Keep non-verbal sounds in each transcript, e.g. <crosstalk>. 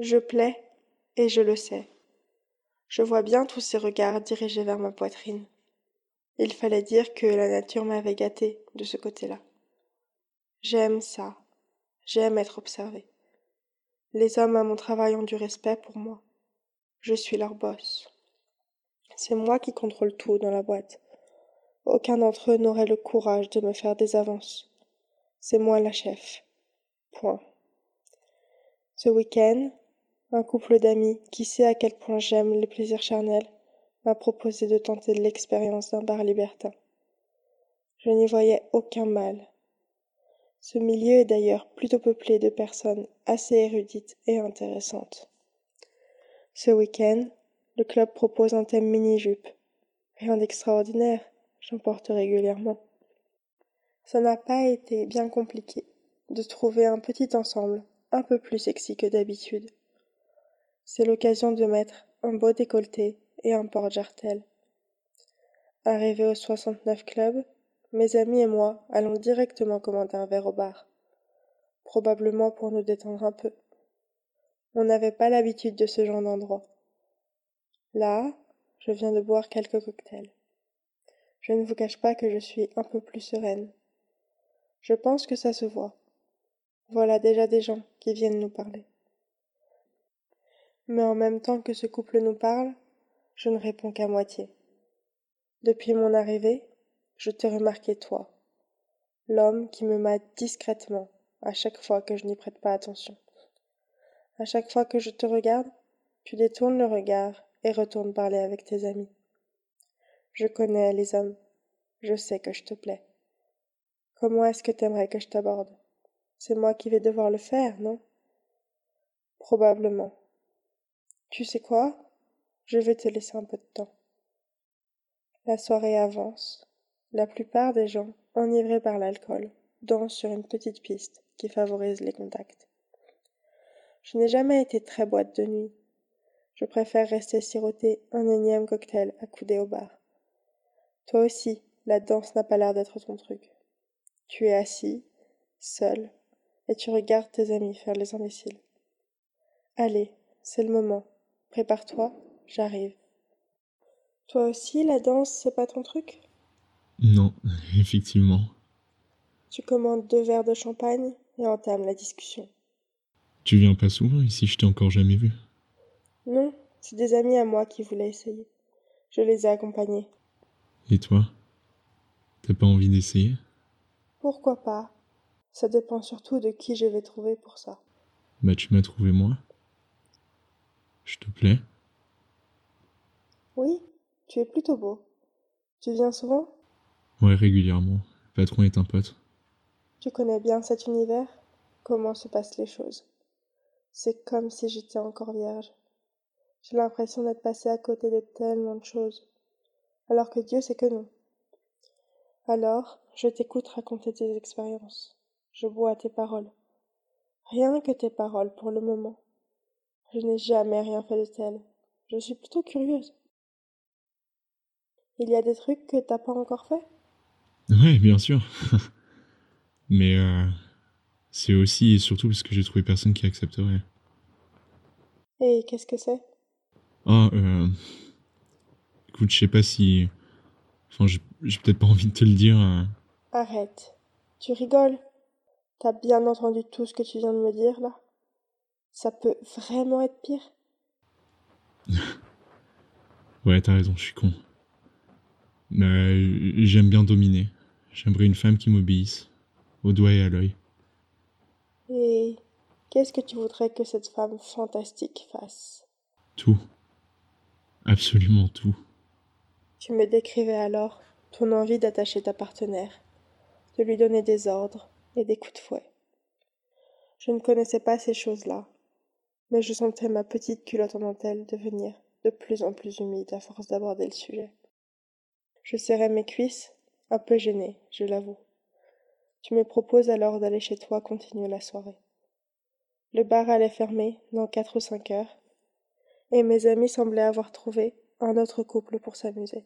Je plais, et je le sais. Je vois bien tous ces regards dirigés vers ma poitrine. Il fallait dire que la nature m'avait gâté de ce côté-là. J'aime ça. J'aime être observé. Les hommes à mon travail ont du respect pour moi. Je suis leur boss. C'est moi qui contrôle tout dans la boîte. Aucun d'entre eux n'aurait le courage de me faire des avances. C'est moi la chef. Point. Ce week-end, un couple d'amis qui sait à quel point j'aime les plaisirs charnels m'a proposé de tenter l'expérience d'un bar libertin. Je n'y voyais aucun mal. Ce milieu est d'ailleurs plutôt peuplé de personnes assez érudites et intéressantes. Ce week-end, le club propose un thème mini-jupe. Rien d'extraordinaire, j'en porte régulièrement. Ça n'a pas été bien compliqué de trouver un petit ensemble un peu plus sexy que d'habitude. C'est l'occasion de mettre un beau décolleté et un porte-jartel. Arrivé au 69 Club, mes amis et moi allons directement commander un verre au bar. Probablement pour nous détendre un peu. On n'avait pas l'habitude de ce genre d'endroit. Là, je viens de boire quelques cocktails. Je ne vous cache pas que je suis un peu plus sereine. Je pense que ça se voit. Voilà déjà des gens qui viennent nous parler. Mais en même temps que ce couple nous parle, je ne réponds qu'à moitié. Depuis mon arrivée, je t'ai remarqué toi, l'homme qui me mate discrètement à chaque fois que je n'y prête pas attention. À chaque fois que je te regarde, tu détournes le regard et retournes parler avec tes amis. Je connais les hommes, je sais que je te plais. Comment est-ce que t'aimerais que je t'aborde? C'est moi qui vais devoir le faire, non? Probablement. Tu sais quoi? Je vais te laisser un peu de temps. La soirée avance. La plupart des gens, enivrés par l'alcool, dansent sur une petite piste qui favorise les contacts. Je n'ai jamais été très boîte de nuit. Je préfère rester siroter un énième cocktail accoudé au bar. Toi aussi, la danse n'a pas l'air d'être ton truc. Tu es assis, seul, et tu regardes tes amis faire les imbéciles. Allez, c'est le moment. Prépare-toi, j'arrive. Toi aussi, la danse, c'est pas ton truc? Non, <laughs> effectivement. Tu commandes deux verres de champagne et entames la discussion. Tu viens pas souvent ici, je t'ai encore jamais vu. Non, c'est des amis à moi qui voulaient essayer. Je les ai accompagnés. Et toi? T'as pas envie d'essayer? Pourquoi pas? Ça dépend surtout de qui je vais trouver pour ça. Bah tu m'as trouvé moi. Je te plais Oui, tu es plutôt beau. Tu viens souvent? Ouais, régulièrement. Le patron est un pote. Tu connais bien cet univers? Comment se passent les choses? C'est comme si j'étais encore vierge. J'ai l'impression d'être passé à côté de tellement de choses. Alors que Dieu sait que non. Alors, je t'écoute raconter tes expériences. Je bois tes paroles. Rien que tes paroles pour le moment. Je n'ai jamais rien fait de tel. Je suis plutôt curieuse. Il y a des trucs que t'as pas encore fait? Ouais, bien sûr. <laughs> Mais euh, c'est aussi et surtout parce que j'ai trouvé personne qui accepterait. Et qu'est-ce que c'est? Ah, euh... Écoute, je sais pas si... Enfin, j'ai j'ai peut-être pas envie de te le dire. euh. Arrête. Tu rigoles? T'as bien entendu tout ce que tu viens de me dire là? Ça peut vraiment être pire <laughs> Ouais, t'as raison, je suis con. Mais euh, j'aime bien dominer. J'aimerais une femme qui m'obéisse. Au doigt et à l'œil. Et qu'est-ce que tu voudrais que cette femme fantastique fasse? Tout. Absolument tout. Tu me décrivais alors ton envie d'attacher ta partenaire, de lui donner des ordres et des coups de fouet. Je ne connaissais pas ces choses-là, mais je sentais ma petite culotte en dentelle devenir de plus en plus humide à force d'aborder le sujet. Je serrais mes cuisses, un peu gênée, je l'avoue. Tu me proposes alors d'aller chez toi continuer la soirée. Le bar allait fermer dans quatre ou cinq heures, et mes amis semblaient avoir trouvé un autre couple pour s'amuser.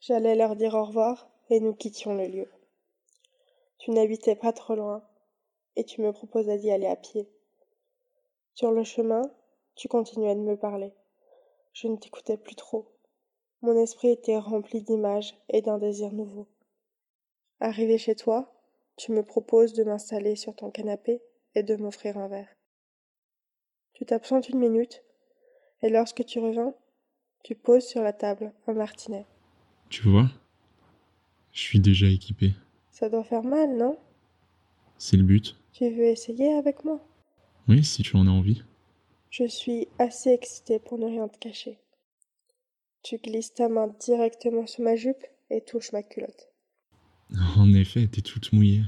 J'allais leur dire au revoir et nous quittions le lieu. Tu n'habitais pas trop loin et tu me proposais d'y aller à pied. Sur le chemin, tu continuais de me parler. Je ne t'écoutais plus trop. Mon esprit était rempli d'images et d'un désir nouveau. Arrivé chez toi, tu me proposes de m'installer sur ton canapé et de m'offrir un verre. Tu t'absentes une minute, et lorsque tu reviens, tu poses sur la table un martinet. Tu vois? Je suis déjà équipé. Ça doit faire mal, non? C'est le but. Tu veux essayer avec moi? Oui, si tu en as envie. Je suis assez excitée pour ne rien te cacher. Tu glisses ta main directement sur ma jupe et touches ma culotte. En effet, t'es toute mouillée.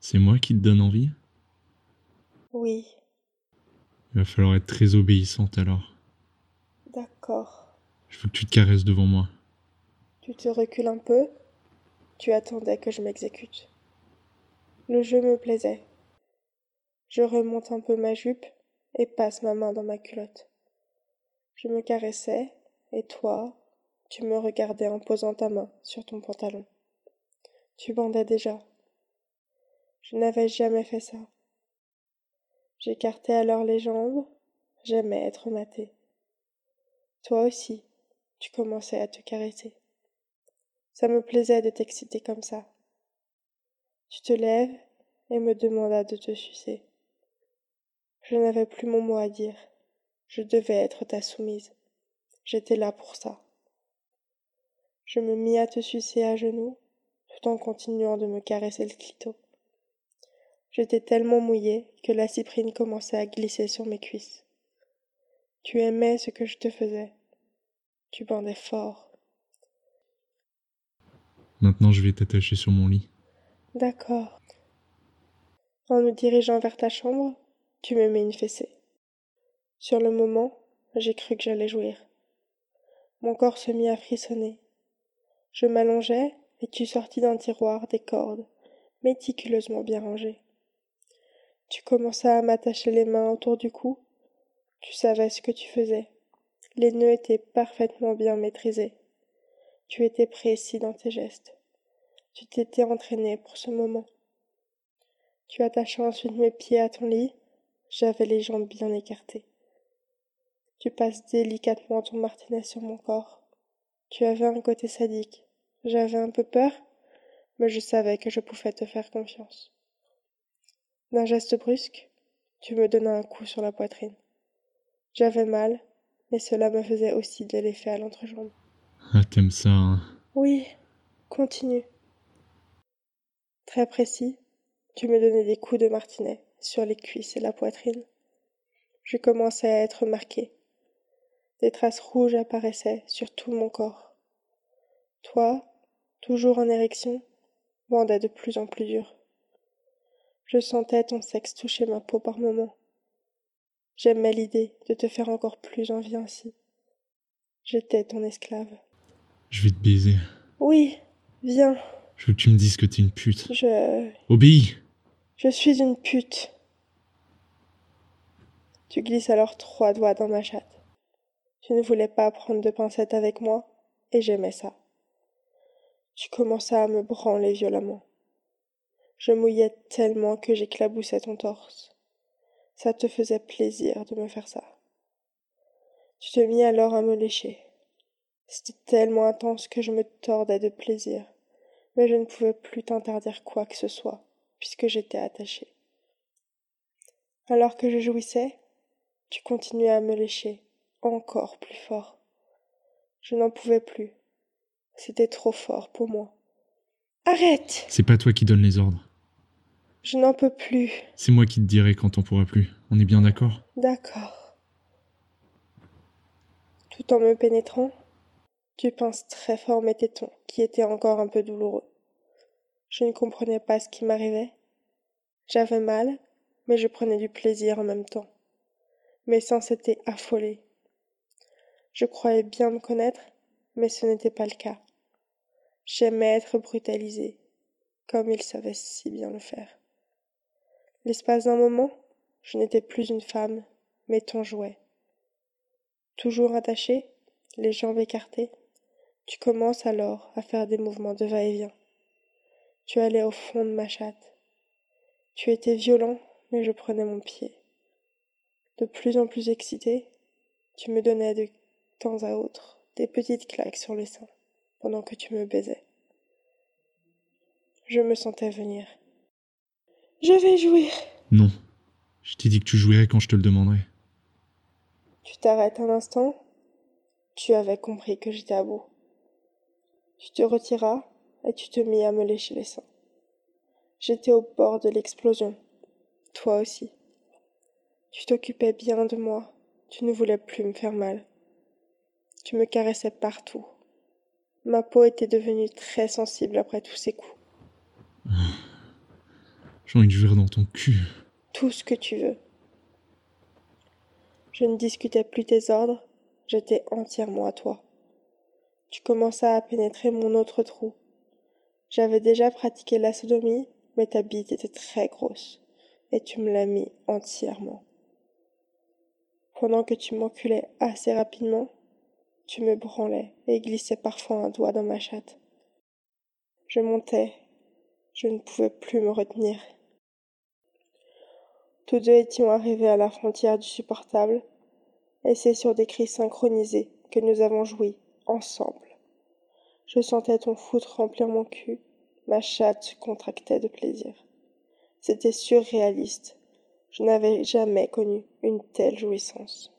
C'est moi qui te donne envie? Oui, Il va falloir être très obéissante alors. d'accord. Je veux que tu te caresses devant moi. Tu te recules un peu? Tu attendais que je m'exécute. Le jeu me plaisait. Je remonte un peu ma jupe et passe ma main dans ma culotte. Je me caressais, et toi, tu me regardais en posant ta main sur ton pantalon. Tu bandais déjà. Je n'avais jamais fait ça. J'écartais alors les jambes, j'aimais être maté. Toi aussi, tu commençais à te caresser. Ça me plaisait de t'exciter comme ça. Tu te lèves et me demandas de te sucer. Je n'avais plus mon mot à dire. Je devais être ta soumise. J'étais là pour ça. Je me mis à te sucer à genoux, tout en continuant de me caresser le clito. J'étais tellement mouillée que la cyprine commençait à glisser sur mes cuisses. Tu aimais ce que je te faisais. Tu bandais fort. Maintenant, je vais t'attacher sur mon lit. D'accord. En me dirigeant vers ta chambre, tu me mets une fessée. Sur le moment, j'ai cru que j'allais jouir. Mon corps se mit à frissonner. Je m'allongeai et tu sortis d'un tiroir des cordes, méticuleusement bien rangées. Tu commenças à m'attacher les mains autour du cou. Tu savais ce que tu faisais. Les nœuds étaient parfaitement bien maîtrisés. Tu étais précis dans tes gestes. Tu t'étais entraîné pour ce moment. Tu attachais ensuite mes pieds à ton lit. J'avais les jambes bien écartées. Tu passes délicatement ton martinet sur mon corps. Tu avais un côté sadique. J'avais un peu peur, mais je savais que je pouvais te faire confiance. D'un geste brusque, tu me donnas un coup sur la poitrine. J'avais mal, mais cela me faisait aussi de l'effet à l'entrejambe. Ah, t'aimes ça, hein Oui, continue. Très précis, tu me donnais des coups de martinet sur les cuisses et la poitrine. Je commençais à être marqué. Des traces rouges apparaissaient sur tout mon corps. Toi, toujours en érection, bandais de plus en plus dur. Je sentais ton sexe toucher ma peau par moments. J'aimais l'idée de te faire encore plus envie ainsi. J'étais ton esclave. Je vais te baiser. Oui, viens, Je veux que tu me dises que t'es une pute. je. Obéis Je suis une pute. Tu glisses alors trois doigts dans ma chatte. Tu ne voulais pas prendre de pincettes avec moi, et j'aimais ça. Tu commenças à me branler violemment. Je mouillais tellement que j'éclaboussais ton torse. Ça te faisait plaisir de me faire ça. Tu te mis alors à me lécher. C'était tellement intense que je me tordais de plaisir, mais je ne pouvais plus t'interdire quoi que ce soit, puisque j'étais attachée. Alors que je jouissais, tu continuais à me lécher, encore plus fort. Je n'en pouvais plus. C'était trop fort pour moi. Arrête C'est pas toi qui donne les ordres. Je n'en peux plus. C'est moi qui te dirai quand on pourra plus. On est bien d'accord? D'accord. Tout en me pénétrant, tu pinces très fort mes tétons, qui étaient encore un peu douloureux. Je ne comprenais pas ce qui m'arrivait. J'avais mal, mais je prenais du plaisir en même temps. Mes sens étaient affolés. Je croyais bien me connaître, mais ce n'était pas le cas. J'aimais être brutalisée, comme il savait si bien le faire. L'espace d'un moment, je n'étais plus une femme, mais ton jouet. Toujours attaché, les jambes écartées, tu commences alors à faire des mouvements de va-et-vient. Tu allais au fond de ma chatte. Tu étais violent, mais je prenais mon pied. De plus en plus excité, tu me donnais de temps à autre des petites claques sur les seins pendant que tu me baisais. Je me sentais venir. Je vais jouir. Non. Je t'ai dit que tu jouirais quand je te le demanderais. Tu t'arrêtes un instant. Tu avais compris que j'étais à bout. Tu te retiras et tu te mis à me lécher les seins. J'étais au bord de l'explosion. Toi aussi. Tu t'occupais bien de moi. Tu ne voulais plus me faire mal. Tu me caressais partout. Ma peau était devenue très sensible après tous ces coups. <sighs> J'ai envie de jouir dans ton cul. Tout ce que tu veux. Je ne discutais plus tes ordres, j'étais entièrement à toi. Tu commenças à pénétrer mon autre trou. J'avais déjà pratiqué la sodomie, mais ta bite était très grosse, et tu me l'as mis entièrement. Pendant que tu m'enculais assez rapidement, tu me branlais et glissais parfois un doigt dans ma chatte. Je montais, je ne pouvais plus me retenir. Tous deux étions arrivés à la frontière du supportable, et c'est sur des cris synchronisés que nous avons joui, ensemble. Je sentais ton foutre remplir mon cul, ma chatte contractait de plaisir. C'était surréaliste. Je n'avais jamais connu une telle jouissance.